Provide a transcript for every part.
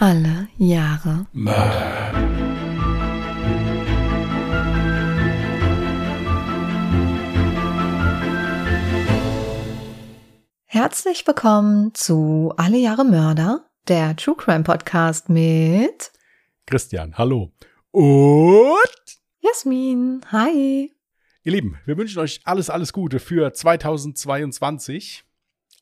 Alle Jahre Mörder. Herzlich willkommen zu Alle Jahre Mörder, der True Crime Podcast mit Christian, hallo. Und Jasmin. Hi. ihr Lieben, wir wünschen euch alles, alles Gute für 2022.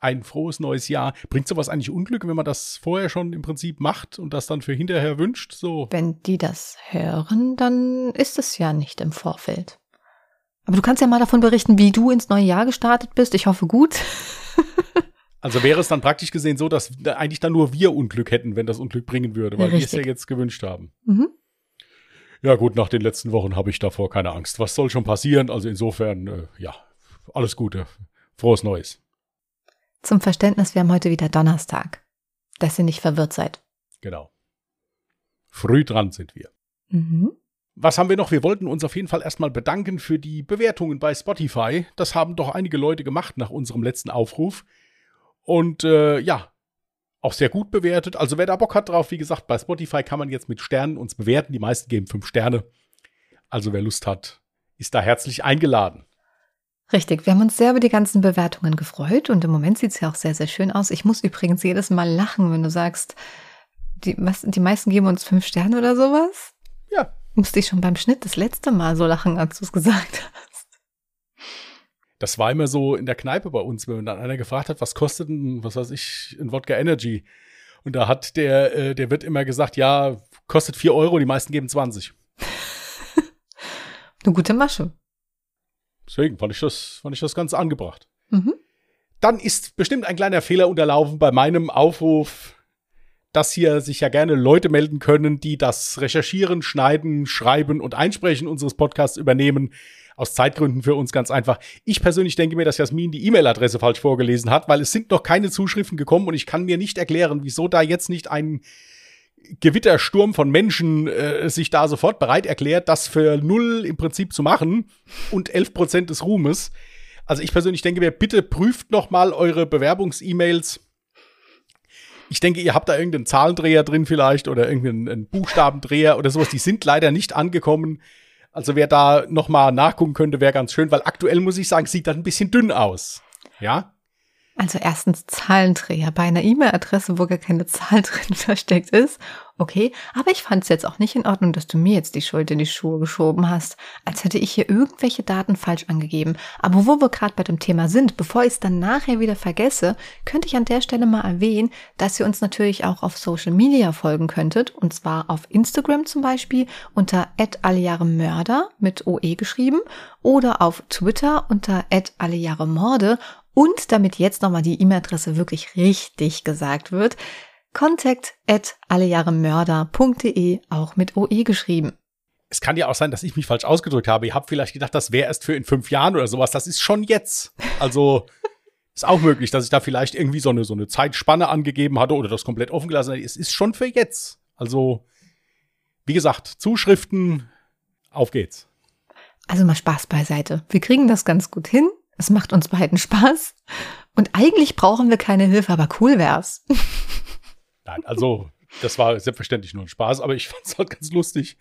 Ein frohes neues Jahr. Bringt sowas eigentlich Unglück, wenn man das vorher schon im Prinzip macht und das dann für hinterher wünscht? So. Wenn die das hören, dann ist es ja nicht im Vorfeld. Aber du kannst ja mal davon berichten, wie du ins neue Jahr gestartet bist. Ich hoffe gut. Also wäre es dann praktisch gesehen so, dass da eigentlich dann nur wir Unglück hätten, wenn das Unglück bringen würde, weil wir es ja jetzt gewünscht haben. Mhm. Ja gut, nach den letzten Wochen habe ich davor keine Angst. Was soll schon passieren? Also insofern, äh, ja, alles Gute. Frohes Neues. Zum Verständnis, wir haben heute wieder Donnerstag. Dass ihr nicht verwirrt seid. Genau. Früh dran sind wir. Mhm. Was haben wir noch? Wir wollten uns auf jeden Fall erstmal bedanken für die Bewertungen bei Spotify. Das haben doch einige Leute gemacht nach unserem letzten Aufruf. Und äh, ja, auch sehr gut bewertet. Also wer da Bock hat drauf, wie gesagt, bei Spotify kann man jetzt mit Sternen uns bewerten. Die meisten geben fünf Sterne. Also wer Lust hat, ist da herzlich eingeladen. Richtig, wir haben uns sehr über die ganzen Bewertungen gefreut und im Moment sieht es ja auch sehr, sehr schön aus. Ich muss übrigens jedes Mal lachen, wenn du sagst, die, was, die meisten geben uns fünf Sterne oder sowas. Ja, Musste ich schon beim Schnitt das letzte Mal so lachen, als du es gesagt hast. das war immer so in der Kneipe bei uns, wenn dann einer gefragt hat, was kostet denn, was weiß ich, ein Wodka Energy? Und da hat der, äh, der wird immer gesagt, ja, kostet vier Euro, die meisten geben 20. Eine gute Masche. Deswegen fand ich das, fand ich das ganz angebracht. Mhm. Dann ist bestimmt ein kleiner Fehler unterlaufen bei meinem Aufruf, dass hier sich ja gerne Leute melden können, die das Recherchieren, Schneiden, Schreiben und Einsprechen unseres Podcasts übernehmen. Aus Zeitgründen für uns ganz einfach. Ich persönlich denke mir, dass Jasmin die E-Mail-Adresse falsch vorgelesen hat, weil es sind noch keine Zuschriften gekommen und ich kann mir nicht erklären, wieso da jetzt nicht ein Gewittersturm von Menschen äh, sich da sofort bereit erklärt, das für null im Prinzip zu machen und 11 Prozent des Ruhmes. Also ich persönlich denke mir, bitte prüft noch mal eure Bewerbungs-E-Mails. Ich denke, ihr habt da irgendeinen Zahlendreher drin vielleicht oder irgendeinen einen Buchstabendreher oder sowas. Die sind leider nicht angekommen. Also wer da noch mal nachgucken könnte, wäre ganz schön, weil aktuell muss ich sagen, sieht das ein bisschen dünn aus. Ja? Also erstens Zahlendreher bei einer E-Mail-Adresse, wo gar keine Zahl drin versteckt ist. Okay, aber ich fand es jetzt auch nicht in Ordnung, dass du mir jetzt die Schuld in die Schuhe geschoben hast, als hätte ich hier irgendwelche Daten falsch angegeben. Aber wo wir gerade bei dem Thema sind, bevor ich es dann nachher wieder vergesse, könnte ich an der Stelle mal erwähnen, dass ihr uns natürlich auch auf Social Media folgen könntet, und zwar auf Instagram zum Beispiel unter allejahremörder mit OE geschrieben oder auf Twitter unter allejahremorde und damit jetzt nochmal die E-Mail-Adresse wirklich richtig gesagt wird, contact at allejahremörder.de, auch mit OE geschrieben. Es kann ja auch sein, dass ich mich falsch ausgedrückt habe. Ihr habt vielleicht gedacht, das wäre erst für in fünf Jahren oder sowas. Das ist schon jetzt. Also ist auch möglich, dass ich da vielleicht irgendwie so eine, so eine Zeitspanne angegeben hatte oder das komplett offen gelassen habe. Es ist schon für jetzt. Also, wie gesagt, Zuschriften, auf geht's. Also mal Spaß beiseite. Wir kriegen das ganz gut hin. Es macht uns beiden Spaß. Und eigentlich brauchen wir keine Hilfe, aber cool wär's. Nein, also, das war selbstverständlich nur ein Spaß, aber ich fand es halt ganz lustig.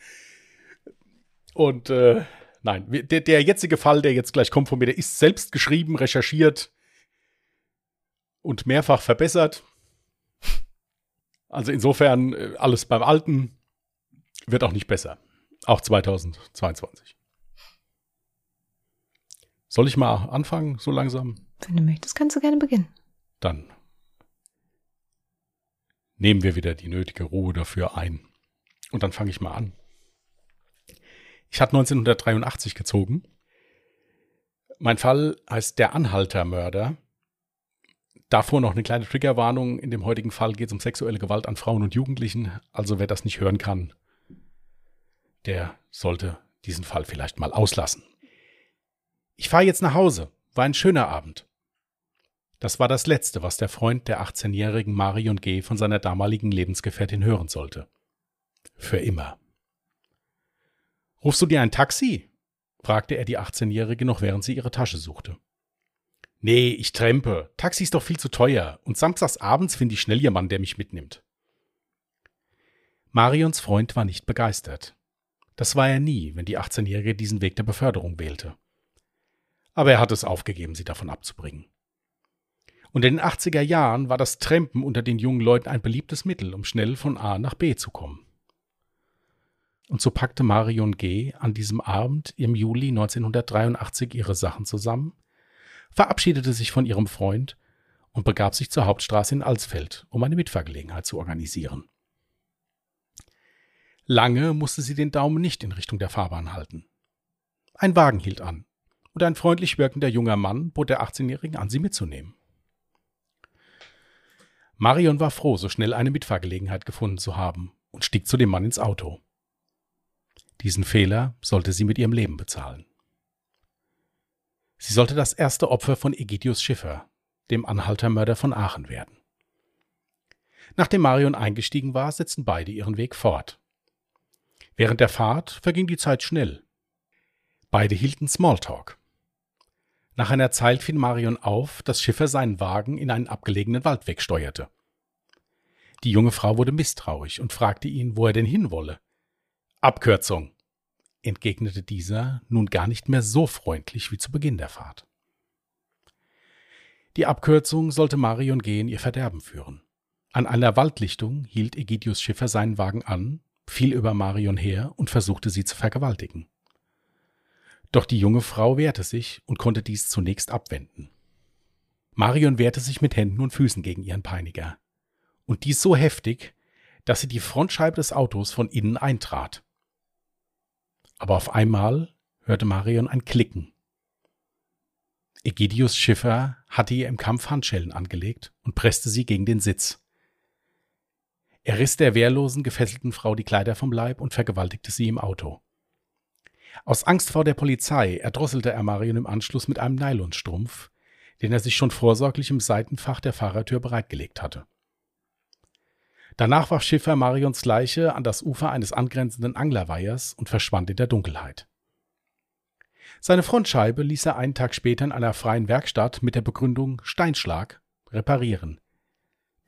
Und äh, nein, der, der jetzige Fall, der jetzt gleich kommt von mir, der ist selbst geschrieben, recherchiert und mehrfach verbessert. Also insofern äh, alles beim Alten wird auch nicht besser. Auch 2022. Soll ich mal anfangen, so langsam? Wenn du möchtest, kannst du gerne beginnen. Dann nehmen wir wieder die nötige Ruhe dafür ein. Und dann fange ich mal an. Ich hatte 1983 gezogen. Mein Fall heißt Der Anhaltermörder. Davor noch eine kleine Triggerwarnung. In dem heutigen Fall geht es um sexuelle Gewalt an Frauen und Jugendlichen. Also wer das nicht hören kann, der sollte diesen Fall vielleicht mal auslassen. Ich fahre jetzt nach Hause. War ein schöner Abend. Das war das Letzte, was der Freund der 18-jährigen Marion G. von seiner damaligen Lebensgefährtin hören sollte. Für immer. Rufst du dir ein Taxi? fragte er die 18-Jährige noch, während sie ihre Tasche suchte. Nee, ich trempe. Taxi ist doch viel zu teuer. Und samstags abends finde ich schnell jemanden, der mich mitnimmt. Marions Freund war nicht begeistert. Das war er nie, wenn die 18-Jährige diesen Weg der Beförderung wählte. Aber er hat es aufgegeben, sie davon abzubringen. Und in den 80er Jahren war das Trampen unter den jungen Leuten ein beliebtes Mittel, um schnell von A nach B zu kommen. Und so packte Marion G. an diesem Abend im Juli 1983 ihre Sachen zusammen, verabschiedete sich von ihrem Freund und begab sich zur Hauptstraße in Alsfeld, um eine Mitfahrgelegenheit zu organisieren. Lange musste sie den Daumen nicht in Richtung der Fahrbahn halten. Ein Wagen hielt an, und ein freundlich wirkender junger Mann bot der 18-Jährigen an, sie mitzunehmen. Marion war froh, so schnell eine Mitfahrgelegenheit gefunden zu haben und stieg zu dem Mann ins Auto. Diesen Fehler sollte sie mit ihrem Leben bezahlen. Sie sollte das erste Opfer von Egidius Schiffer, dem Anhaltermörder von Aachen, werden. Nachdem Marion eingestiegen war, setzten beide ihren Weg fort. Während der Fahrt verging die Zeit schnell. Beide hielten Smalltalk. Nach einer Zeit fiel Marion auf, dass Schiffer seinen Wagen in einen abgelegenen Wald wegsteuerte. Die junge Frau wurde misstrauisch und fragte ihn, wo er denn hinwolle. Abkürzung, entgegnete dieser nun gar nicht mehr so freundlich wie zu Beginn der Fahrt. Die Abkürzung sollte Marion G. in ihr Verderben führen. An einer Waldlichtung hielt Egidius Schiffer seinen Wagen an, fiel über Marion her und versuchte sie zu vergewaltigen. Doch die junge Frau wehrte sich und konnte dies zunächst abwenden. Marion wehrte sich mit Händen und Füßen gegen ihren Peiniger. Und dies so heftig, dass sie die Frontscheibe des Autos von innen eintrat. Aber auf einmal hörte Marion ein Klicken. Egidius Schiffer hatte ihr im Kampf Handschellen angelegt und presste sie gegen den Sitz. Er riss der wehrlosen, gefesselten Frau die Kleider vom Leib und vergewaltigte sie im Auto. Aus Angst vor der Polizei erdrosselte er Marion im Anschluss mit einem Nylonstrumpf, den er sich schon vorsorglich im Seitenfach der Fahrertür bereitgelegt hatte. Danach warf Schiffer Marions Leiche an das Ufer eines angrenzenden Anglerweihers und verschwand in der Dunkelheit. Seine Frontscheibe ließ er einen Tag später in einer freien Werkstatt mit der Begründung Steinschlag reparieren.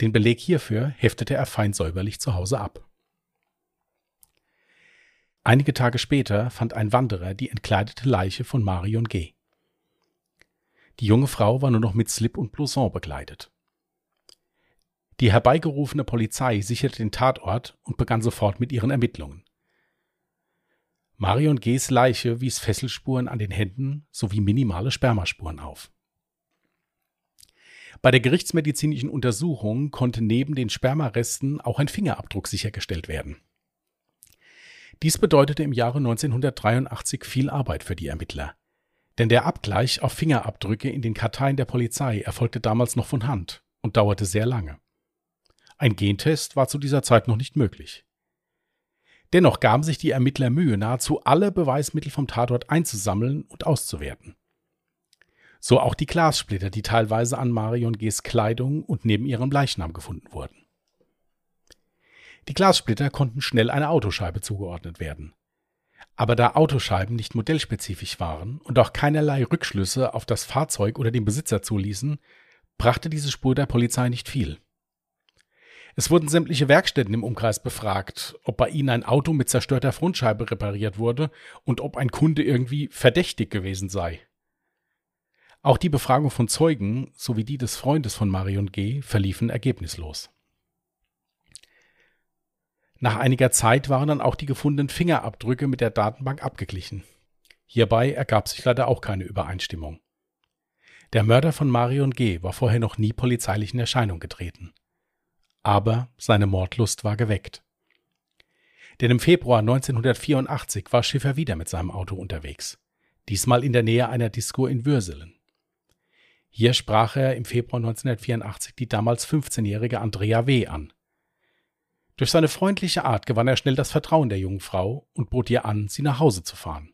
Den Beleg hierfür heftete er fein säuberlich zu Hause ab. Einige Tage später fand ein Wanderer die entkleidete Leiche von Marion G. Die junge Frau war nur noch mit Slip und Blouson bekleidet. Die herbeigerufene Polizei sicherte den Tatort und begann sofort mit ihren Ermittlungen. Marion G.s Leiche wies Fesselspuren an den Händen sowie minimale Spermaspuren auf. Bei der gerichtsmedizinischen Untersuchung konnte neben den Spermaresten auch ein Fingerabdruck sichergestellt werden. Dies bedeutete im Jahre 1983 viel Arbeit für die Ermittler. Denn der Abgleich auf Fingerabdrücke in den Karteien der Polizei erfolgte damals noch von Hand und dauerte sehr lange. Ein Gentest war zu dieser Zeit noch nicht möglich. Dennoch gaben sich die Ermittler Mühe, nahezu alle Beweismittel vom Tatort einzusammeln und auszuwerten. So auch die Glassplitter, die teilweise an Marion G.s Kleidung und neben ihrem Leichnam gefunden wurden. Die Glassplitter konnten schnell einer Autoscheibe zugeordnet werden. Aber da Autoscheiben nicht modellspezifisch waren und auch keinerlei Rückschlüsse auf das Fahrzeug oder den Besitzer zuließen, brachte diese Spur der Polizei nicht viel. Es wurden sämtliche Werkstätten im Umkreis befragt, ob bei ihnen ein Auto mit zerstörter Frontscheibe repariert wurde und ob ein Kunde irgendwie verdächtig gewesen sei. Auch die Befragung von Zeugen sowie die des Freundes von Marion G. verliefen ergebnislos. Nach einiger Zeit waren dann auch die gefundenen Fingerabdrücke mit der Datenbank abgeglichen. Hierbei ergab sich leider auch keine Übereinstimmung. Der Mörder von Marion G. war vorher noch nie polizeilich in Erscheinung getreten. Aber seine Mordlust war geweckt. Denn im Februar 1984 war Schiffer wieder mit seinem Auto unterwegs. Diesmal in der Nähe einer Disco in Würselen. Hier sprach er im Februar 1984 die damals 15-jährige Andrea W. an. Durch seine freundliche Art gewann er schnell das Vertrauen der jungen Frau und bot ihr an, sie nach Hause zu fahren.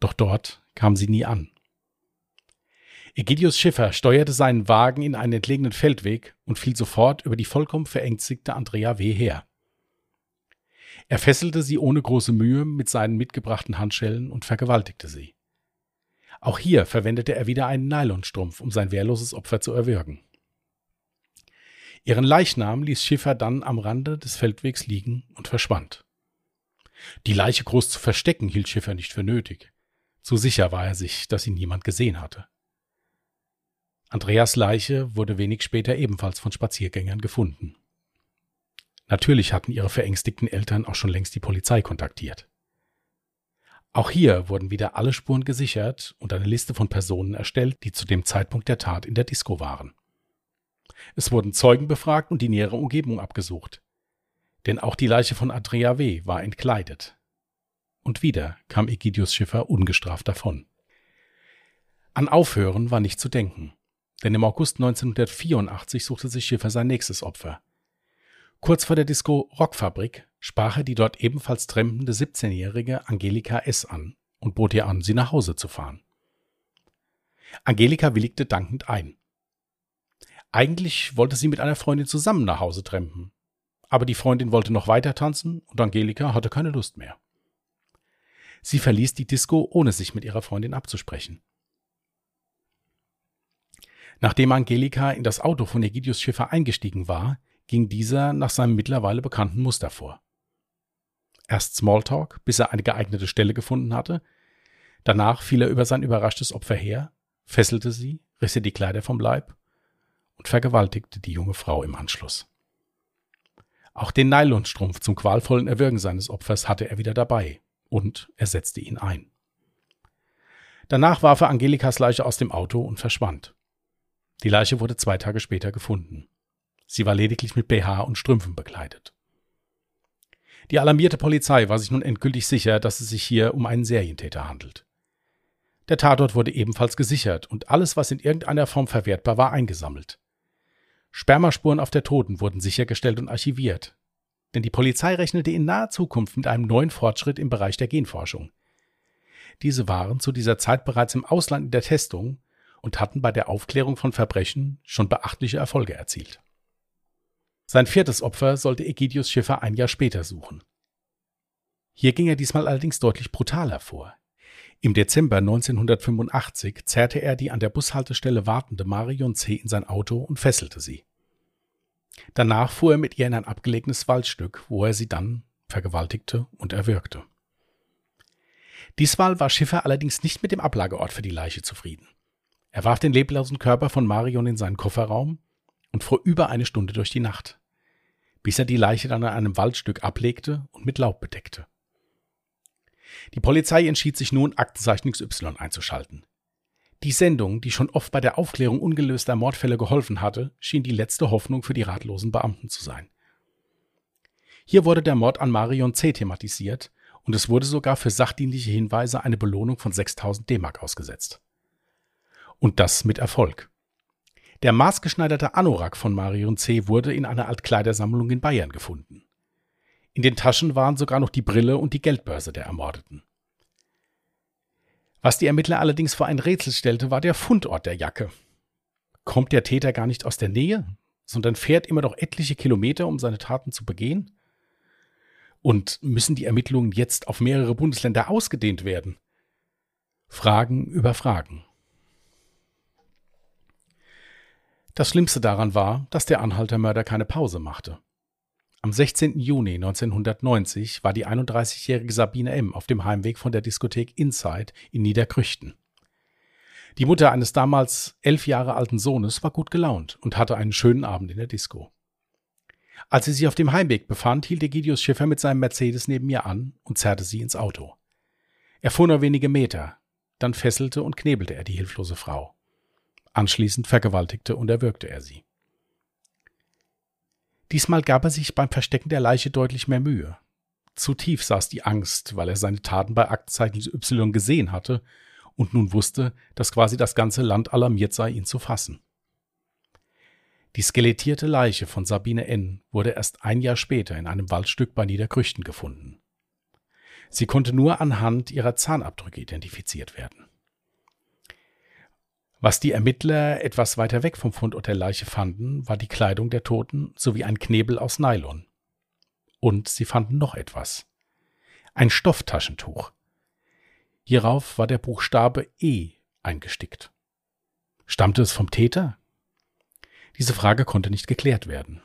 Doch dort kam sie nie an. Egidius Schiffer steuerte seinen Wagen in einen entlegenen Feldweg und fiel sofort über die vollkommen verängstigte Andrea W. her. Er fesselte sie ohne große Mühe mit seinen mitgebrachten Handschellen und vergewaltigte sie. Auch hier verwendete er wieder einen Nylonstrumpf, um sein wehrloses Opfer zu erwürgen. Ihren Leichnam ließ Schiffer dann am Rande des Feldwegs liegen und verschwand. Die Leiche groß zu verstecken hielt Schiffer nicht für nötig. So sicher war er sich, dass ihn niemand gesehen hatte. Andreas Leiche wurde wenig später ebenfalls von Spaziergängern gefunden. Natürlich hatten ihre verängstigten Eltern auch schon längst die Polizei kontaktiert. Auch hier wurden wieder alle Spuren gesichert und eine Liste von Personen erstellt, die zu dem Zeitpunkt der Tat in der Disco waren. Es wurden Zeugen befragt und die nähere Umgebung abgesucht. Denn auch die Leiche von Andrea W. war entkleidet. Und wieder kam Egidius Schiffer ungestraft davon. An Aufhören war nicht zu denken, denn im August 1984 suchte sich Schiffer sein nächstes Opfer. Kurz vor der Disco Rockfabrik sprach er die dort ebenfalls trempende 17-jährige Angelika S. an und bot ihr an, sie nach Hause zu fahren. Angelika willigte dankend ein. Eigentlich wollte sie mit einer Freundin zusammen nach Hause trampen. Aber die Freundin wollte noch weiter tanzen und Angelika hatte keine Lust mehr. Sie verließ die Disco, ohne sich mit ihrer Freundin abzusprechen. Nachdem Angelika in das Auto von Egidius Schiffer eingestiegen war, ging dieser nach seinem mittlerweile bekannten Muster vor. Erst Smalltalk, bis er eine geeignete Stelle gefunden hatte. Danach fiel er über sein überraschtes Opfer her, fesselte sie, riss ihr die Kleider vom Leib und vergewaltigte die junge Frau im Anschluss. Auch den Nylonstrumpf zum qualvollen Erwürgen seines Opfers hatte er wieder dabei und er setzte ihn ein. Danach warf er Angelikas Leiche aus dem Auto und verschwand. Die Leiche wurde zwei Tage später gefunden. Sie war lediglich mit BH und Strümpfen bekleidet. Die alarmierte Polizei war sich nun endgültig sicher, dass es sich hier um einen Serientäter handelt. Der Tatort wurde ebenfalls gesichert und alles, was in irgendeiner Form verwertbar war, eingesammelt. Spermaspuren auf der Toten wurden sichergestellt und archiviert. Denn die Polizei rechnete in naher Zukunft mit einem neuen Fortschritt im Bereich der Genforschung. Diese waren zu dieser Zeit bereits im Ausland in der Testung und hatten bei der Aufklärung von Verbrechen schon beachtliche Erfolge erzielt. Sein viertes Opfer sollte Egidius Schiffer ein Jahr später suchen. Hier ging er diesmal allerdings deutlich brutaler vor. Im Dezember 1985 zerrte er die an der Bushaltestelle wartende Marion C. in sein Auto und fesselte sie. Danach fuhr er mit ihr in ein abgelegenes Waldstück, wo er sie dann vergewaltigte und erwürgte. Diesmal war Schiffer allerdings nicht mit dem Ablageort für die Leiche zufrieden. Er warf den leblosen Körper von Marion in seinen Kofferraum und fuhr über eine Stunde durch die Nacht, bis er die Leiche dann an einem Waldstück ablegte und mit Laub bedeckte. Die Polizei entschied sich nun, Aktenzeichen XY einzuschalten. Die Sendung, die schon oft bei der Aufklärung ungelöster Mordfälle geholfen hatte, schien die letzte Hoffnung für die ratlosen Beamten zu sein. Hier wurde der Mord an Marion C. thematisiert und es wurde sogar für sachdienliche Hinweise eine Belohnung von 6000 D-Mark ausgesetzt. Und das mit Erfolg. Der maßgeschneiderte Anorak von Marion C. wurde in einer Altkleidersammlung in Bayern gefunden. In den Taschen waren sogar noch die Brille und die Geldbörse der Ermordeten. Was die Ermittler allerdings vor ein Rätsel stellte, war der Fundort der Jacke. Kommt der Täter gar nicht aus der Nähe, sondern fährt immer noch etliche Kilometer, um seine Taten zu begehen? Und müssen die Ermittlungen jetzt auf mehrere Bundesländer ausgedehnt werden? Fragen über Fragen. Das Schlimmste daran war, dass der Anhaltermörder keine Pause machte. Am 16. Juni 1990 war die 31-jährige Sabine M. auf dem Heimweg von der Diskothek Inside in Niederkrüchten. Die Mutter eines damals elf Jahre alten Sohnes war gut gelaunt und hatte einen schönen Abend in der Disco. Als sie sich auf dem Heimweg befand, hielt Egidius Schiffer mit seinem Mercedes neben ihr an und zerrte sie ins Auto. Er fuhr nur wenige Meter, dann fesselte und knebelte er die hilflose Frau. Anschließend vergewaltigte und erwürgte er sie. Diesmal gab er sich beim Verstecken der Leiche deutlich mehr Mühe. Zu tief saß die Angst, weil er seine Taten bei Aktenzeichen Y gesehen hatte und nun wusste, dass quasi das ganze Land alarmiert sei, ihn zu fassen. Die skelettierte Leiche von Sabine N. wurde erst ein Jahr später in einem Waldstück bei Niederkrüchten gefunden. Sie konnte nur anhand ihrer Zahnabdrücke identifiziert werden. Was die Ermittler etwas weiter weg vom Fundort der Leiche fanden, war die Kleidung der Toten sowie ein Knebel aus Nylon. Und sie fanden noch etwas. Ein Stofftaschentuch. Hierauf war der Buchstabe E eingestickt. Stammte es vom Täter? Diese Frage konnte nicht geklärt werden.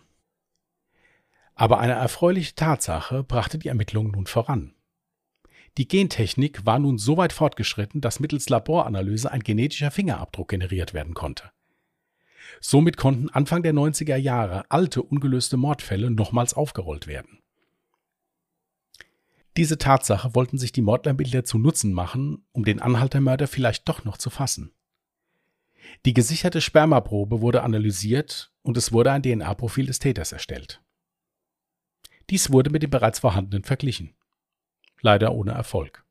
Aber eine erfreuliche Tatsache brachte die Ermittlungen nun voran. Die Gentechnik war nun so weit fortgeschritten, dass mittels Laboranalyse ein genetischer Fingerabdruck generiert werden konnte. Somit konnten Anfang der 90er Jahre alte ungelöste Mordfälle nochmals aufgerollt werden. Diese Tatsache wollten sich die Mordlermittler zu Nutzen machen, um den Anhaltermörder vielleicht doch noch zu fassen. Die gesicherte Spermaprobe wurde analysiert und es wurde ein DNA-Profil des Täters erstellt. Dies wurde mit dem bereits vorhandenen verglichen. Leider ohne Erfolg.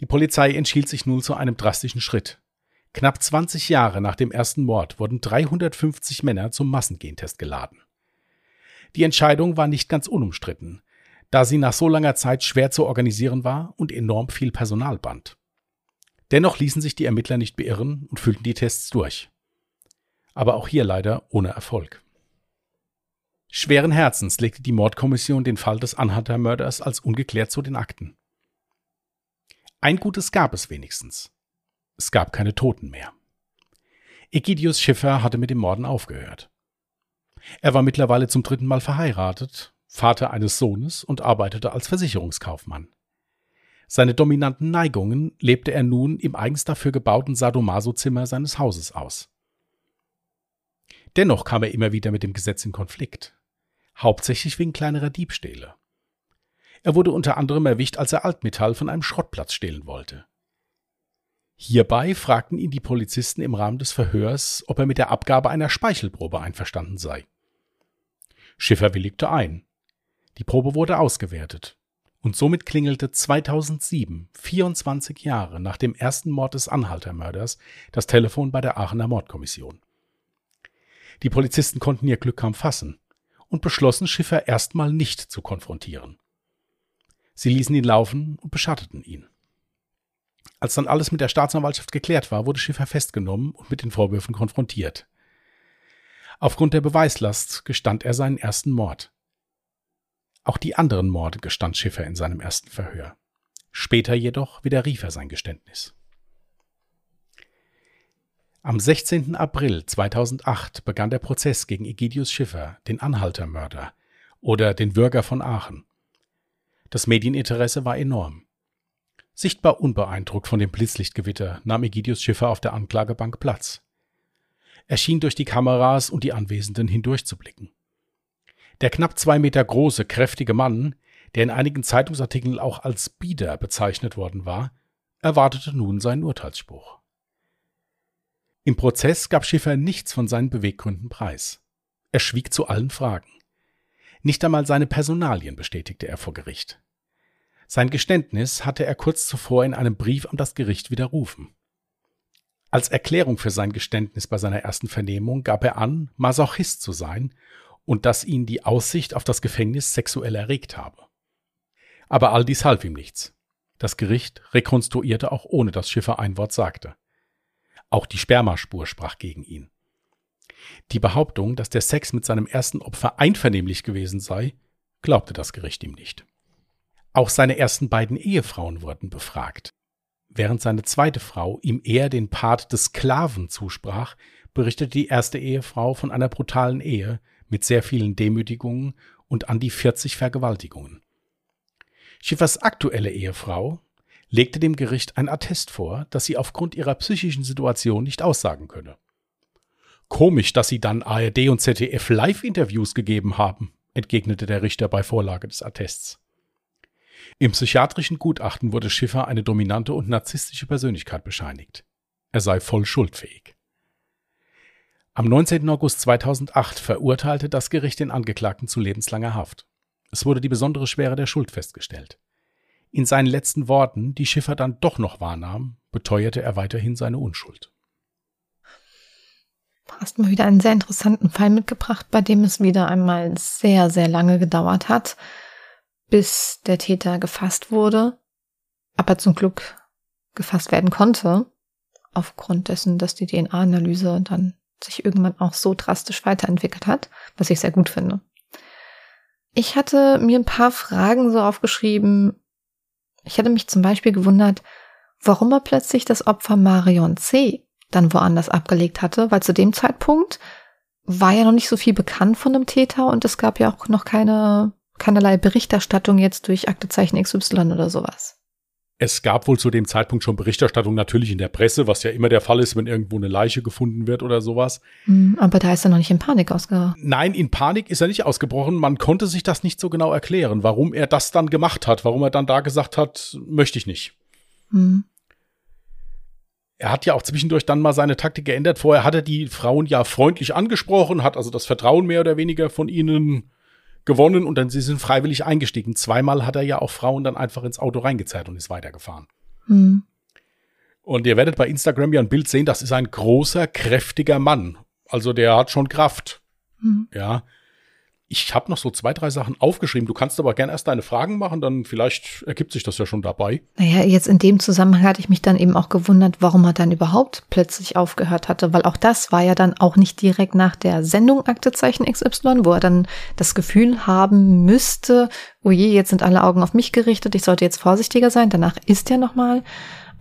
Die Polizei entschied sich nun zu einem drastischen Schritt. Knapp 20 Jahre nach dem ersten Mord wurden 350 Männer zum Massengentest geladen. Die Entscheidung war nicht ganz unumstritten, da sie nach so langer Zeit schwer zu organisieren war und enorm viel Personal band. Dennoch ließen sich die Ermittler nicht beirren und füllten die Tests durch. Aber auch hier leider ohne Erfolg. Schweren Herzens legte die Mordkommission den Fall des Anhalter-Mörders als ungeklärt zu den Akten. Ein Gutes gab es wenigstens. Es gab keine Toten mehr. Egidius Schiffer hatte mit dem Morden aufgehört. Er war mittlerweile zum dritten Mal verheiratet, Vater eines Sohnes und arbeitete als Versicherungskaufmann. Seine dominanten Neigungen lebte er nun im eigens dafür gebauten Sadomaso-Zimmer seines Hauses aus. Dennoch kam er immer wieder mit dem Gesetz in Konflikt hauptsächlich wegen kleinerer Diebstähle. Er wurde unter anderem erwischt, als er Altmetall von einem Schrottplatz stehlen wollte. Hierbei fragten ihn die Polizisten im Rahmen des Verhörs, ob er mit der Abgabe einer Speichelprobe einverstanden sei. Schiffer willigte ein. Die Probe wurde ausgewertet. Und somit klingelte 2007, 24 Jahre nach dem ersten Mord des Anhaltermörders, das Telefon bei der Aachener Mordkommission. Die Polizisten konnten ihr Glück kaum fassen und beschlossen, Schiffer erstmal nicht zu konfrontieren. Sie ließen ihn laufen und beschatteten ihn. Als dann alles mit der Staatsanwaltschaft geklärt war, wurde Schiffer festgenommen und mit den Vorwürfen konfrontiert. Aufgrund der Beweislast gestand er seinen ersten Mord. Auch die anderen Morde gestand Schiffer in seinem ersten Verhör. Später jedoch widerrief er sein Geständnis. Am 16. April 2008 begann der Prozess gegen Egidius Schiffer, den Anhaltermörder oder den Bürger von Aachen. Das Medieninteresse war enorm. Sichtbar unbeeindruckt von dem Blitzlichtgewitter nahm Egidius Schiffer auf der Anklagebank Platz. Er schien durch die Kameras und die Anwesenden hindurchzublicken. Der knapp zwei Meter große, kräftige Mann, der in einigen Zeitungsartikeln auch als Bieder bezeichnet worden war, erwartete nun seinen Urteilsspruch. Im Prozess gab Schiffer nichts von seinen Beweggründen preis. Er schwieg zu allen Fragen. Nicht einmal seine Personalien bestätigte er vor Gericht. Sein Geständnis hatte er kurz zuvor in einem Brief an das Gericht widerrufen. Als Erklärung für sein Geständnis bei seiner ersten Vernehmung gab er an, Masochist zu sein und dass ihn die Aussicht auf das Gefängnis sexuell erregt habe. Aber all dies half ihm nichts. Das Gericht rekonstruierte auch ohne dass Schiffer ein Wort sagte. Auch die Spermaspur sprach gegen ihn. Die Behauptung, dass der Sex mit seinem ersten Opfer einvernehmlich gewesen sei, glaubte das Gericht ihm nicht. Auch seine ersten beiden Ehefrauen wurden befragt. Während seine zweite Frau ihm eher den Part des Sklaven zusprach, berichtete die erste Ehefrau von einer brutalen Ehe mit sehr vielen Demütigungen und an die 40 Vergewaltigungen. Schiffers aktuelle Ehefrau, legte dem Gericht ein Attest vor, dass sie aufgrund ihrer psychischen Situation nicht aussagen könne. Komisch, dass sie dann ARD und ZDF Live-Interviews gegeben haben, entgegnete der Richter bei Vorlage des Attests. Im psychiatrischen Gutachten wurde Schiffer eine dominante und narzisstische Persönlichkeit bescheinigt. Er sei voll schuldfähig. Am 19. August 2008 verurteilte das Gericht den Angeklagten zu lebenslanger Haft. Es wurde die besondere Schwere der Schuld festgestellt. In seinen letzten Worten, die Schiffer dann doch noch wahrnahm, beteuerte er weiterhin seine Unschuld. Du hast mir wieder einen sehr interessanten Fall mitgebracht, bei dem es wieder einmal sehr, sehr lange gedauert hat, bis der Täter gefasst wurde, aber zum Glück gefasst werden konnte, aufgrund dessen, dass die DNA-Analyse dann sich irgendwann auch so drastisch weiterentwickelt hat, was ich sehr gut finde. Ich hatte mir ein paar Fragen so aufgeschrieben, ich hätte mich zum Beispiel gewundert, warum er plötzlich das Opfer Marion C. dann woanders abgelegt hatte, weil zu dem Zeitpunkt war ja noch nicht so viel bekannt von dem Täter und es gab ja auch noch keine, keinerlei Berichterstattung jetzt durch Aktezeichen XY oder sowas. Es gab wohl zu dem Zeitpunkt schon Berichterstattung natürlich in der Presse, was ja immer der Fall ist, wenn irgendwo eine Leiche gefunden wird oder sowas. Mhm, aber da ist er noch nicht in Panik ausgebrochen. Nein, in Panik ist er nicht ausgebrochen. Man konnte sich das nicht so genau erklären, warum er das dann gemacht hat, warum er dann da gesagt hat, möchte ich nicht. Mhm. Er hat ja auch zwischendurch dann mal seine Taktik geändert. Vorher hat er die Frauen ja freundlich angesprochen, hat also das Vertrauen mehr oder weniger von ihnen gewonnen und dann sie sind freiwillig eingestiegen. Zweimal hat er ja auch Frauen dann einfach ins Auto reingezerrt und ist weitergefahren. Mhm. Und ihr werdet bei Instagram ja ein Bild sehen, das ist ein großer, kräftiger Mann. Also der hat schon Kraft. Mhm. Ja. Ich habe noch so zwei, drei Sachen aufgeschrieben. Du kannst aber gerne erst deine Fragen machen, dann vielleicht ergibt sich das ja schon dabei. Naja, jetzt in dem Zusammenhang hatte ich mich dann eben auch gewundert, warum er dann überhaupt plötzlich aufgehört hatte, weil auch das war ja dann auch nicht direkt nach der Sendung Aktezeichen XY, wo er dann das Gefühl haben müsste, oh je, jetzt sind alle Augen auf mich gerichtet, ich sollte jetzt vorsichtiger sein. Danach ist ja nochmal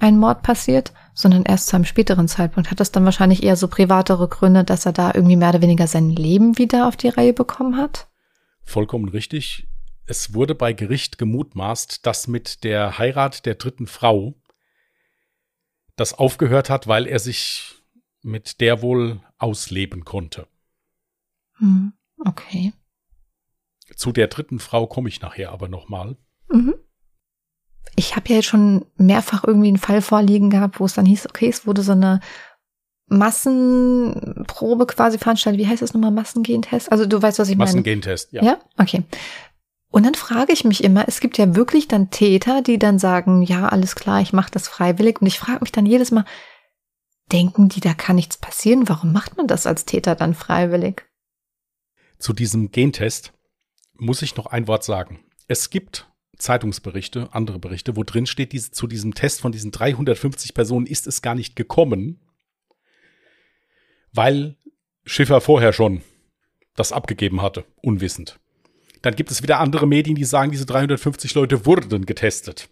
ein Mord passiert, sondern erst zu einem späteren Zeitpunkt. Hat das dann wahrscheinlich eher so privatere Gründe, dass er da irgendwie mehr oder weniger sein Leben wieder auf die Reihe bekommen hat? Vollkommen richtig. Es wurde bei Gericht gemutmaßt, dass mit der Heirat der dritten Frau das aufgehört hat, weil er sich mit der wohl ausleben konnte. Hm, okay. Zu der dritten Frau komme ich nachher aber nochmal. Mhm ich habe ja jetzt schon mehrfach irgendwie einen Fall vorliegen gehabt, wo es dann hieß, okay, es wurde so eine Massenprobe quasi veranstaltet. Wie heißt das nochmal? Massengentest? Also du weißt, was ich meine. Massengentest, ja. Ja? Okay. Und dann frage ich mich immer, es gibt ja wirklich dann Täter, die dann sagen, ja, alles klar, ich mache das freiwillig. Und ich frage mich dann jedes Mal, denken die, da kann nichts passieren? Warum macht man das als Täter dann freiwillig? Zu diesem Gentest muss ich noch ein Wort sagen. Es gibt Zeitungsberichte, andere Berichte, wo drin steht, diese, zu diesem Test von diesen 350 Personen ist es gar nicht gekommen, weil Schiffer vorher schon das abgegeben hatte, unwissend. Dann gibt es wieder andere Medien, die sagen, diese 350 Leute wurden getestet.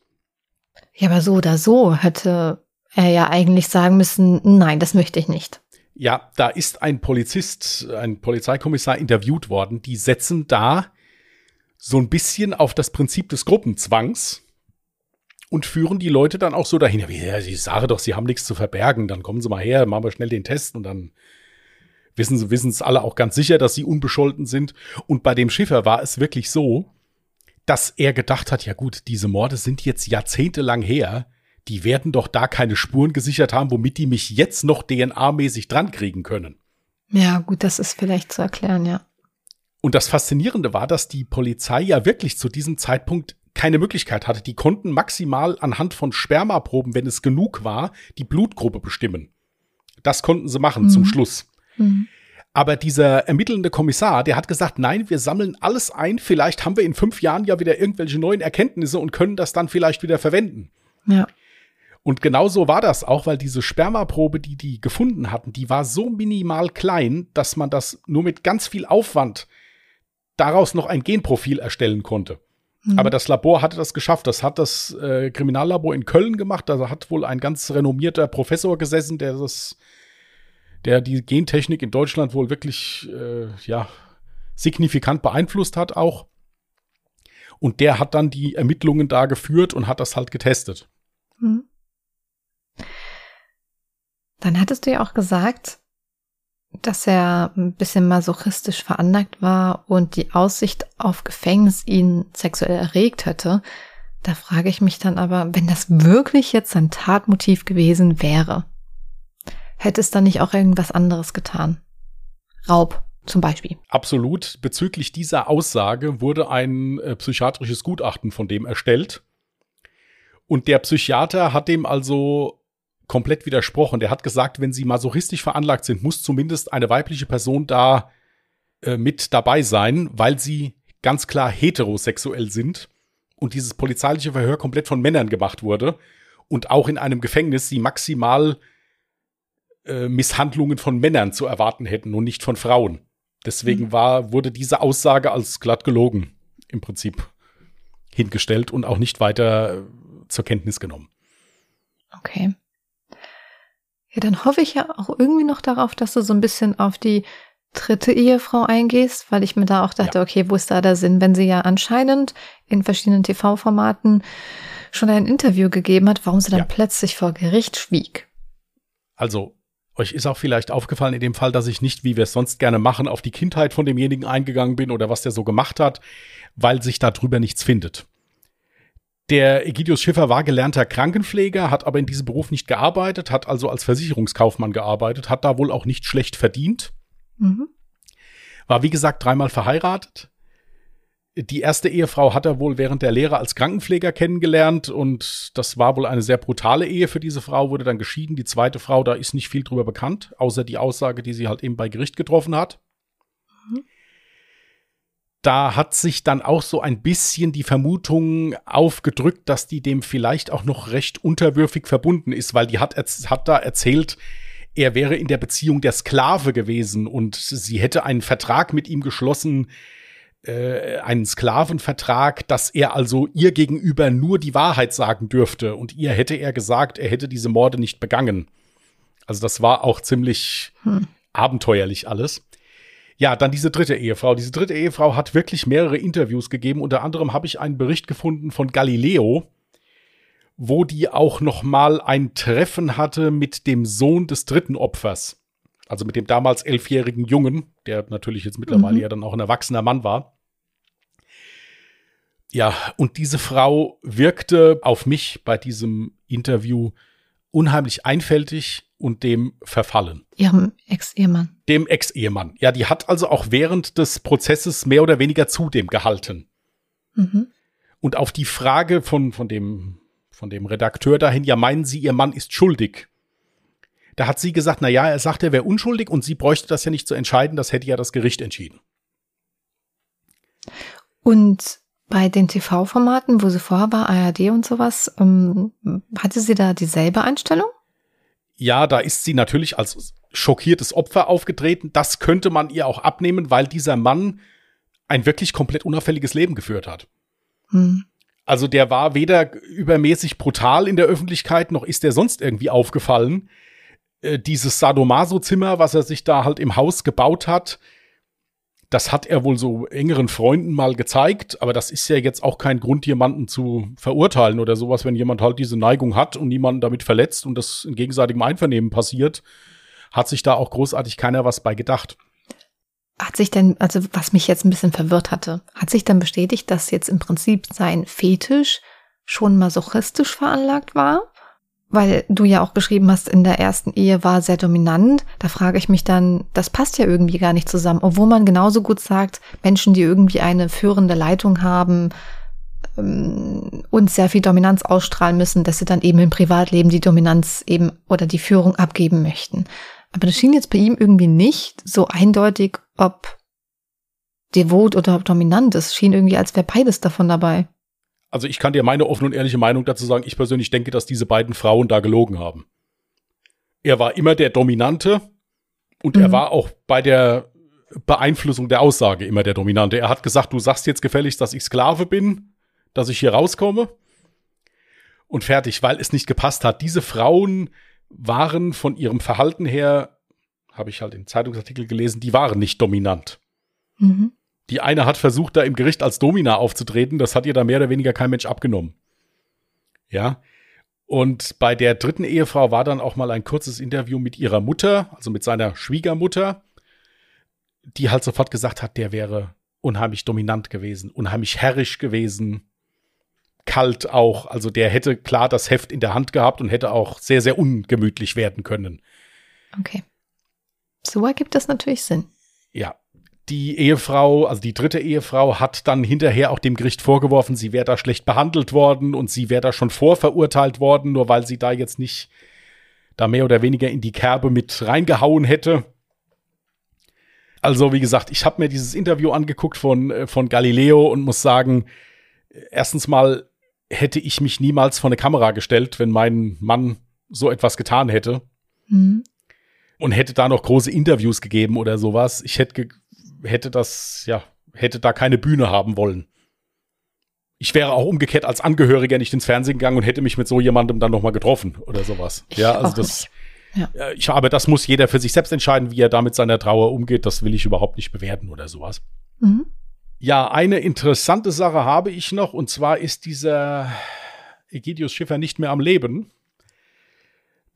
Ja, aber so oder so hätte er ja eigentlich sagen müssen, nein, das möchte ich nicht. Ja, da ist ein Polizist, ein Polizeikommissar interviewt worden, die setzen da so ein bisschen auf das Prinzip des Gruppenzwangs und führen die Leute dann auch so dahin. Ja, ich sage doch, sie haben nichts zu verbergen, dann kommen sie mal her, machen wir schnell den Test und dann wissen sie, wissen es alle auch ganz sicher, dass sie unbescholten sind. Und bei dem Schiffer war es wirklich so, dass er gedacht hat, ja gut, diese Morde sind jetzt jahrzehntelang her, die werden doch da keine Spuren gesichert haben, womit die mich jetzt noch DNA-mäßig dran kriegen können. Ja, gut, das ist vielleicht zu erklären, ja. Und das Faszinierende war, dass die Polizei ja wirklich zu diesem Zeitpunkt keine Möglichkeit hatte. Die konnten maximal anhand von Spermaproben, wenn es genug war, die Blutgruppe bestimmen. Das konnten sie machen mhm. zum Schluss. Mhm. Aber dieser ermittelnde Kommissar, der hat gesagt, nein, wir sammeln alles ein. Vielleicht haben wir in fünf Jahren ja wieder irgendwelche neuen Erkenntnisse und können das dann vielleicht wieder verwenden. Ja. Und genau so war das auch, weil diese Spermaprobe, die die gefunden hatten, die war so minimal klein, dass man das nur mit ganz viel Aufwand daraus noch ein Genprofil erstellen konnte. Mhm. Aber das Labor hatte das geschafft. Das hat das äh, Kriminallabor in Köln gemacht. Da hat wohl ein ganz renommierter Professor gesessen, der das, der die Gentechnik in Deutschland wohl wirklich, äh, ja, signifikant beeinflusst hat auch. Und der hat dann die Ermittlungen da geführt und hat das halt getestet. Mhm. Dann hattest du ja auch gesagt, dass er ein bisschen masochistisch veranlagt war und die Aussicht auf Gefängnis ihn sexuell erregt hätte. Da frage ich mich dann aber, wenn das wirklich jetzt sein Tatmotiv gewesen wäre, hätte es dann nicht auch irgendwas anderes getan? Raub zum Beispiel. Absolut. Bezüglich dieser Aussage wurde ein äh, psychiatrisches Gutachten von dem erstellt. Und der Psychiater hat dem also komplett widersprochen. Der hat gesagt, wenn sie masochistisch veranlagt sind, muss zumindest eine weibliche Person da äh, mit dabei sein, weil sie ganz klar heterosexuell sind und dieses polizeiliche Verhör komplett von Männern gemacht wurde und auch in einem Gefängnis sie maximal äh, Misshandlungen von Männern zu erwarten hätten und nicht von Frauen. Deswegen mhm. war, wurde diese Aussage als glatt gelogen im Prinzip hingestellt und auch nicht weiter äh, zur Kenntnis genommen. Okay. Ja, dann hoffe ich ja auch irgendwie noch darauf, dass du so ein bisschen auf die dritte Ehefrau eingehst, weil ich mir da auch dachte, ja. okay, wo ist da der Sinn, wenn sie ja anscheinend in verschiedenen TV-Formaten schon ein Interview gegeben hat, warum sie dann ja. plötzlich vor Gericht schwieg. Also, euch ist auch vielleicht aufgefallen in dem Fall, dass ich nicht, wie wir es sonst gerne machen, auf die Kindheit von demjenigen eingegangen bin oder was der so gemacht hat, weil sich darüber nichts findet. Der Egidius Schiffer war gelernter Krankenpfleger, hat aber in diesem Beruf nicht gearbeitet, hat also als Versicherungskaufmann gearbeitet, hat da wohl auch nicht schlecht verdient. Mhm. War wie gesagt dreimal verheiratet, die erste Ehefrau hat er wohl während der Lehre als Krankenpfleger kennengelernt und das war wohl eine sehr brutale Ehe für diese Frau, wurde dann geschieden. Die zweite Frau, da ist nicht viel drüber bekannt, außer die Aussage, die sie halt eben bei Gericht getroffen hat. Mhm. Da hat sich dann auch so ein bisschen die Vermutung aufgedrückt, dass die dem vielleicht auch noch recht unterwürfig verbunden ist, weil die hat, hat da erzählt, er wäre in der Beziehung der Sklave gewesen und sie hätte einen Vertrag mit ihm geschlossen, äh, einen Sklavenvertrag, dass er also ihr gegenüber nur die Wahrheit sagen dürfte. Und ihr hätte er gesagt, er hätte diese Morde nicht begangen. Also das war auch ziemlich hm. abenteuerlich alles. Ja, dann diese dritte Ehefrau. Diese dritte Ehefrau hat wirklich mehrere Interviews gegeben. Unter anderem habe ich einen Bericht gefunden von Galileo, wo die auch noch mal ein Treffen hatte mit dem Sohn des dritten Opfers. Also mit dem damals elfjährigen Jungen, der natürlich jetzt mittlerweile mhm. ja dann auch ein erwachsener Mann war. Ja, und diese Frau wirkte auf mich bei diesem Interview unheimlich einfältig und dem verfallen. Ihrem Ex-Ehemann. Dem Ex-Ehemann. Ja, die hat also auch während des Prozesses mehr oder weniger zu dem gehalten. Mhm. Und auf die Frage von, von dem, von dem Redakteur dahin, ja, meinen Sie, Ihr Mann ist schuldig? Da hat sie gesagt, na ja, er sagt, er wäre unschuldig und sie bräuchte das ja nicht zu entscheiden, das hätte ja das Gericht entschieden. Und bei den TV-Formaten, wo sie vorher war, ARD und sowas, ähm, hatte sie da dieselbe Einstellung? Ja, da ist sie natürlich als schockiertes Opfer aufgetreten. Das könnte man ihr auch abnehmen, weil dieser Mann ein wirklich komplett unauffälliges Leben geführt hat. Hm. Also der war weder übermäßig brutal in der Öffentlichkeit, noch ist er sonst irgendwie aufgefallen. Äh, dieses Sadomaso-Zimmer, was er sich da halt im Haus gebaut hat, das hat er wohl so engeren Freunden mal gezeigt, aber das ist ja jetzt auch kein Grund, jemanden zu verurteilen oder sowas, wenn jemand halt diese Neigung hat und niemanden damit verletzt und das in gegenseitigem Einvernehmen passiert, hat sich da auch großartig keiner was bei gedacht. Hat sich denn, also was mich jetzt ein bisschen verwirrt hatte, hat sich dann bestätigt, dass jetzt im Prinzip sein Fetisch schon masochistisch veranlagt war? Weil du ja auch geschrieben hast, in der ersten Ehe war sehr dominant. Da frage ich mich dann, das passt ja irgendwie gar nicht zusammen. Obwohl man genauso gut sagt, Menschen, die irgendwie eine führende Leitung haben ähm, und sehr viel Dominanz ausstrahlen müssen, dass sie dann eben im Privatleben die Dominanz eben oder die Führung abgeben möchten. Aber das schien jetzt bei ihm irgendwie nicht so eindeutig, ob devot oder ob dominant. Es schien irgendwie, als wäre beides davon dabei also ich kann dir meine offene und ehrliche Meinung dazu sagen, ich persönlich denke, dass diese beiden Frauen da gelogen haben. Er war immer der Dominante und mhm. er war auch bei der Beeinflussung der Aussage immer der Dominante. Er hat gesagt, du sagst jetzt gefälligst, dass ich Sklave bin, dass ich hier rauskomme und fertig, weil es nicht gepasst hat. Diese Frauen waren von ihrem Verhalten her, habe ich halt im Zeitungsartikel gelesen, die waren nicht dominant. Mhm. Die eine hat versucht, da im Gericht als Domina aufzutreten. Das hat ihr da mehr oder weniger kein Mensch abgenommen. Ja. Und bei der dritten Ehefrau war dann auch mal ein kurzes Interview mit ihrer Mutter, also mit seiner Schwiegermutter, die halt sofort gesagt hat, der wäre unheimlich dominant gewesen, unheimlich herrisch gewesen, kalt auch. Also der hätte klar das Heft in der Hand gehabt und hätte auch sehr, sehr ungemütlich werden können. Okay. So ergibt das natürlich Sinn. Ja, die Ehefrau, also die dritte Ehefrau, hat dann hinterher auch dem Gericht vorgeworfen, sie wäre da schlecht behandelt worden und sie wäre da schon vorverurteilt worden, nur weil sie da jetzt nicht da mehr oder weniger in die Kerbe mit reingehauen hätte. Also, wie gesagt, ich habe mir dieses Interview angeguckt von, äh, von Galileo und muss sagen, erstens mal hätte ich mich niemals vor eine Kamera gestellt, wenn mein Mann so etwas getan hätte. Mhm. Und hätte da noch große Interviews gegeben oder sowas. Ich hätte hätte das, ja, hätte da keine Bühne haben wollen. Ich wäre auch umgekehrt als Angehöriger nicht ins Fernsehen gegangen und hätte mich mit so jemandem dann nochmal getroffen oder sowas. Ich ja, also das. Ja. Ich, aber das muss jeder für sich selbst entscheiden, wie er damit seiner Trauer umgeht. Das will ich überhaupt nicht bewerten oder sowas. Mhm. Ja, eine interessante Sache habe ich noch, und zwar ist dieser Egidius Schiffer nicht mehr am Leben.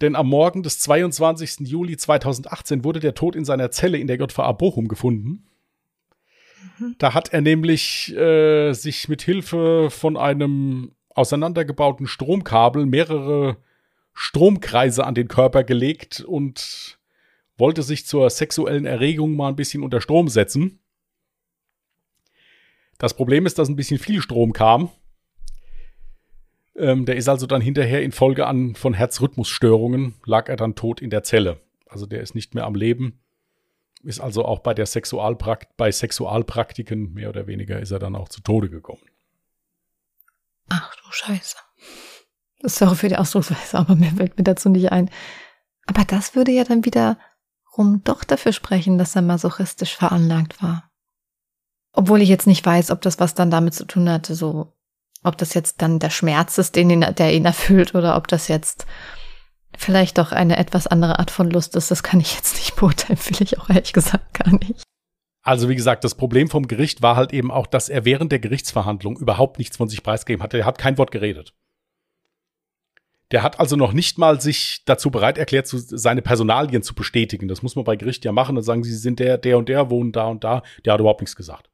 Denn am Morgen des 22. Juli 2018 wurde der Tod in seiner Zelle in der JVA Bochum gefunden. Mhm. Da hat er nämlich äh, sich mit Hilfe von einem auseinandergebauten Stromkabel mehrere Stromkreise an den Körper gelegt und wollte sich zur sexuellen Erregung mal ein bisschen unter Strom setzen. Das Problem ist, dass ein bisschen viel Strom kam. Ähm, der ist also dann hinterher in Folge an von Herzrhythmusstörungen, lag er dann tot in der Zelle. Also der ist nicht mehr am Leben. Ist also auch bei der Sexualprakt bei Sexualpraktiken mehr oder weniger ist er dann auch zu Tode gekommen. Ach du Scheiße. Sorry für die Ausdrucksweise, aber mir fällt mir dazu nicht ein. Aber das würde ja dann wiederum doch dafür sprechen, dass er masochistisch veranlagt war. Obwohl ich jetzt nicht weiß, ob das was dann damit zu tun hatte, so, ob das jetzt dann der Schmerz ist, den ihn, der ihn erfüllt, oder ob das jetzt vielleicht doch eine etwas andere Art von Lust ist. Das kann ich jetzt nicht beurteilen, will ich auch ehrlich gesagt gar nicht. Also wie gesagt, das Problem vom Gericht war halt eben auch, dass er während der Gerichtsverhandlung überhaupt nichts von sich preisgegeben hat. Er hat kein Wort geredet. Der hat also noch nicht mal sich dazu bereit erklärt, seine Personalien zu bestätigen. Das muss man bei Gericht ja machen. Dann sagen sie, sie sind der, der und der, wohnen da und da. Der hat überhaupt nichts gesagt.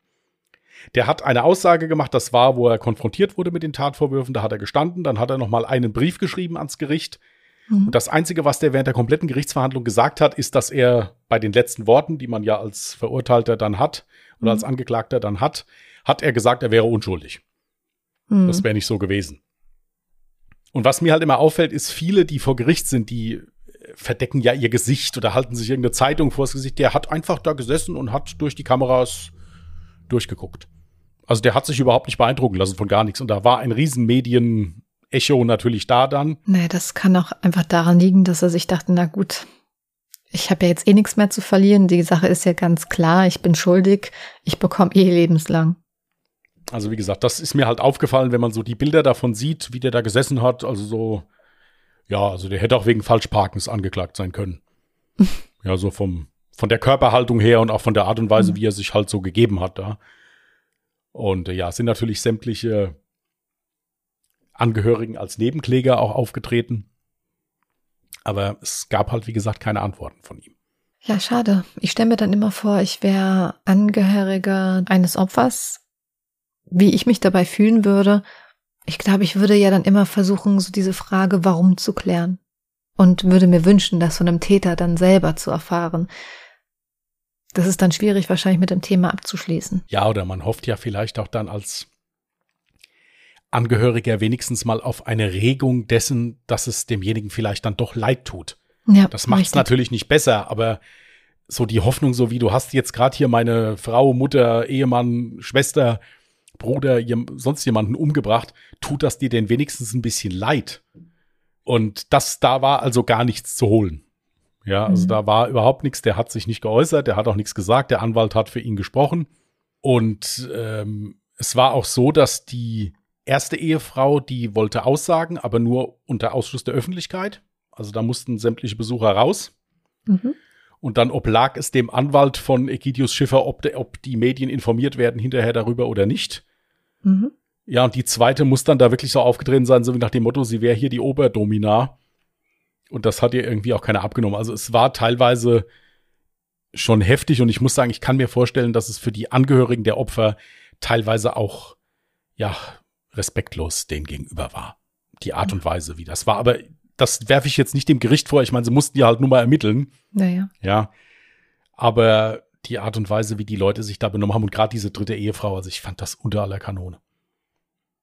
Der hat eine Aussage gemacht, das war, wo er konfrontiert wurde mit den Tatvorwürfen, da hat er gestanden, dann hat er nochmal einen Brief geschrieben ans Gericht. Mhm. Und das Einzige, was der während der kompletten Gerichtsverhandlung gesagt hat, ist, dass er bei den letzten Worten, die man ja als Verurteilter dann hat oder mhm. als Angeklagter dann hat, hat er gesagt, er wäre unschuldig. Mhm. Das wäre nicht so gewesen. Und was mir halt immer auffällt, ist, viele, die vor Gericht sind, die verdecken ja ihr Gesicht oder halten sich irgendeine Zeitung vors Gesicht. Der hat einfach da gesessen und hat durch die Kameras durchgeguckt. Also der hat sich überhaupt nicht beeindrucken lassen von gar nichts. Und da war ein riesen Medien-Echo natürlich da dann. Nee, das kann auch einfach daran liegen, dass er sich dachte, na gut, ich habe ja jetzt eh nichts mehr zu verlieren. Die Sache ist ja ganz klar, ich bin schuldig, ich bekomme eh lebenslang. Also wie gesagt, das ist mir halt aufgefallen, wenn man so die Bilder davon sieht, wie der da gesessen hat. Also so, ja, also der hätte auch wegen Falschparkens angeklagt sein können. ja, so vom, von der Körperhaltung her und auch von der Art und Weise, mhm. wie er sich halt so gegeben hat da. Und äh, ja, sind natürlich sämtliche Angehörigen als Nebenkläger auch aufgetreten. Aber es gab halt, wie gesagt, keine Antworten von ihm. Ja, schade. Ich stelle mir dann immer vor, ich wäre Angehöriger eines Opfers, wie ich mich dabei fühlen würde. Ich glaube, ich würde ja dann immer versuchen, so diese Frage, warum zu klären. Und würde mir wünschen, das von einem Täter dann selber zu erfahren. Das ist dann schwierig, wahrscheinlich mit dem Thema abzuschließen. Ja, oder man hofft ja vielleicht auch dann als Angehöriger wenigstens mal auf eine Regung dessen, dass es demjenigen vielleicht dann doch leid tut. Ja, das macht es natürlich nicht besser, aber so die Hoffnung, so wie du hast jetzt gerade hier meine Frau, Mutter, Ehemann, Schwester, Bruder, sonst jemanden umgebracht, tut das dir denn wenigstens ein bisschen leid. Und das, da war also gar nichts zu holen. Ja, also mhm. da war überhaupt nichts, der hat sich nicht geäußert, der hat auch nichts gesagt, der Anwalt hat für ihn gesprochen. Und ähm, es war auch so, dass die erste Ehefrau, die wollte aussagen, aber nur unter Ausschluss der Öffentlichkeit. Also da mussten sämtliche Besucher raus. Mhm. Und dann oblag es dem Anwalt von Egidius Schiffer, ob, de, ob die Medien informiert werden hinterher darüber oder nicht. Mhm. Ja, und die zweite muss dann da wirklich so aufgetreten sein, so wie nach dem Motto, sie wäre hier die Oberdomina. Und das hat ihr irgendwie auch keiner abgenommen. Also es war teilweise schon heftig und ich muss sagen, ich kann mir vorstellen, dass es für die Angehörigen der Opfer teilweise auch, ja, respektlos denen gegenüber war. Die Art und Weise, wie das war. Aber das werfe ich jetzt nicht dem Gericht vor. Ich meine, sie mussten ja halt nur mal ermitteln. Naja. Ja. Aber die Art und Weise, wie die Leute sich da benommen haben und gerade diese dritte Ehefrau, also ich fand das unter aller Kanone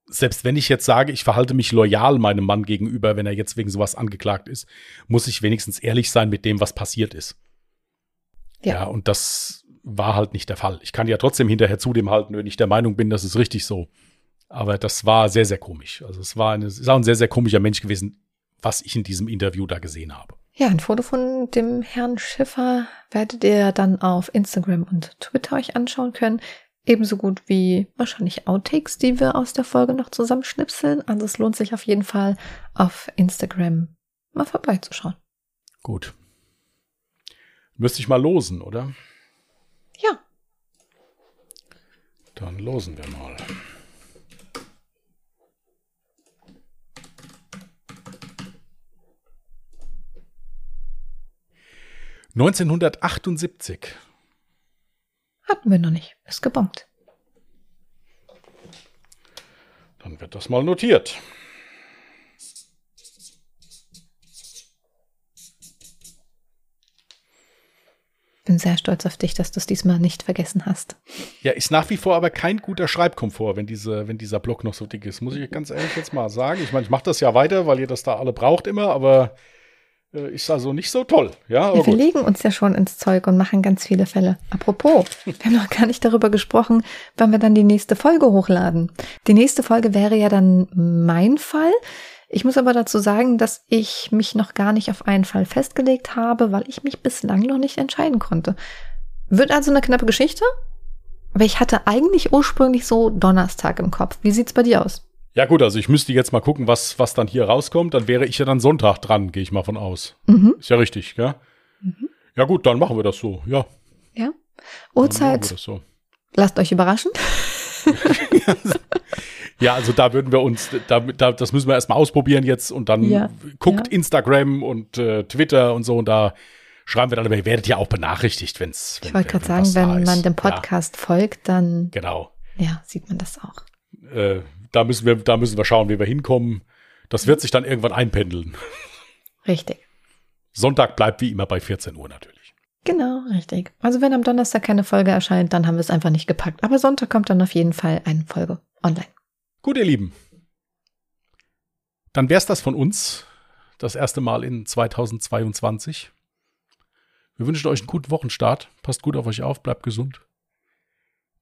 selbst wenn ich jetzt sage, ich verhalte mich loyal meinem Mann gegenüber, wenn er jetzt wegen sowas angeklagt ist, muss ich wenigstens ehrlich sein mit dem, was passiert ist. Ja. ja, und das war halt nicht der Fall. Ich kann ja trotzdem hinterher zu dem halten, wenn ich der Meinung bin, das ist richtig so. Aber das war sehr, sehr komisch. Also es war eine, es auch ein sehr, sehr komischer Mensch gewesen, was ich in diesem Interview da gesehen habe. Ja, ein Foto von dem Herrn Schiffer werdet ihr dann auf Instagram und Twitter euch anschauen können. Ebenso gut wie wahrscheinlich Outtakes, die wir aus der Folge noch zusammenschnipseln. Also es lohnt sich auf jeden Fall auf Instagram mal vorbeizuschauen. Gut. Müsste ich mal losen, oder? Ja. Dann losen wir mal. Neunzehnhundertachtundsiebzig. Hatten wir noch nicht. Ist gebombt. Dann wird das mal notiert. Bin sehr stolz auf dich, dass du es diesmal nicht vergessen hast. Ja, ist nach wie vor aber kein guter Schreibkomfort, wenn, diese, wenn dieser Block noch so dick ist. Muss ich ganz ehrlich jetzt mal sagen. Ich meine, ich mache das ja weiter, weil ihr das da alle braucht immer, aber ist also nicht so toll. Ja, wir legen uns ja schon ins Zeug und machen ganz viele Fälle. Apropos, wir haben noch gar nicht darüber gesprochen, wann wir dann die nächste Folge hochladen. Die nächste Folge wäre ja dann mein Fall. Ich muss aber dazu sagen, dass ich mich noch gar nicht auf einen Fall festgelegt habe, weil ich mich bislang noch nicht entscheiden konnte. Wird also eine knappe Geschichte? Aber ich hatte eigentlich ursprünglich so Donnerstag im Kopf. Wie sieht's bei dir aus? Ja, gut, also ich müsste jetzt mal gucken, was, was dann hier rauskommt. Dann wäre ich ja dann Sonntag dran, gehe ich mal von aus. Mhm. Ist ja richtig, gell? Ja, gut, dann machen wir das so. Ja, Ja. Uhrzeit, so. lasst euch überraschen. Ja, also da würden wir uns, da, da, das müssen wir erstmal ausprobieren jetzt und dann Ja, guckt ja. Instagram und äh, Twitter und so und da schreiben wir dann, aber ihr werdet ja auch benachrichtigt, wenn's. Ich wollte gerade sagen, wenn man dem Podcast folgt, dann Ja, genau. ja, sieht man das auch. Äh, da müssen wir, da müssen wir schauen, wie wir hinkommen. Das wird sich dann irgendwann einpendeln. Richtig. Sonntag bleibt wie immer bei 14 Uhr natürlich. Genau, richtig. Also wenn am Donnerstag keine Folge erscheint, dann haben wir es einfach nicht gepackt. Aber Sonntag kommt dann auf jeden Fall eine Folge online. Gut, ihr Lieben. Dann wär's das von uns. Das erste Mal in 2022. Wir wünschen euch einen guten Wochenstart. Passt gut auf euch auf, bleibt gesund.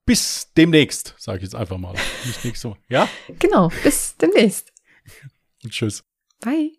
Bis demnächst, sage ich jetzt einfach mal. Nicht nächste Woche. Ja? Genau, bis demnächst. Und tschüss. Bye.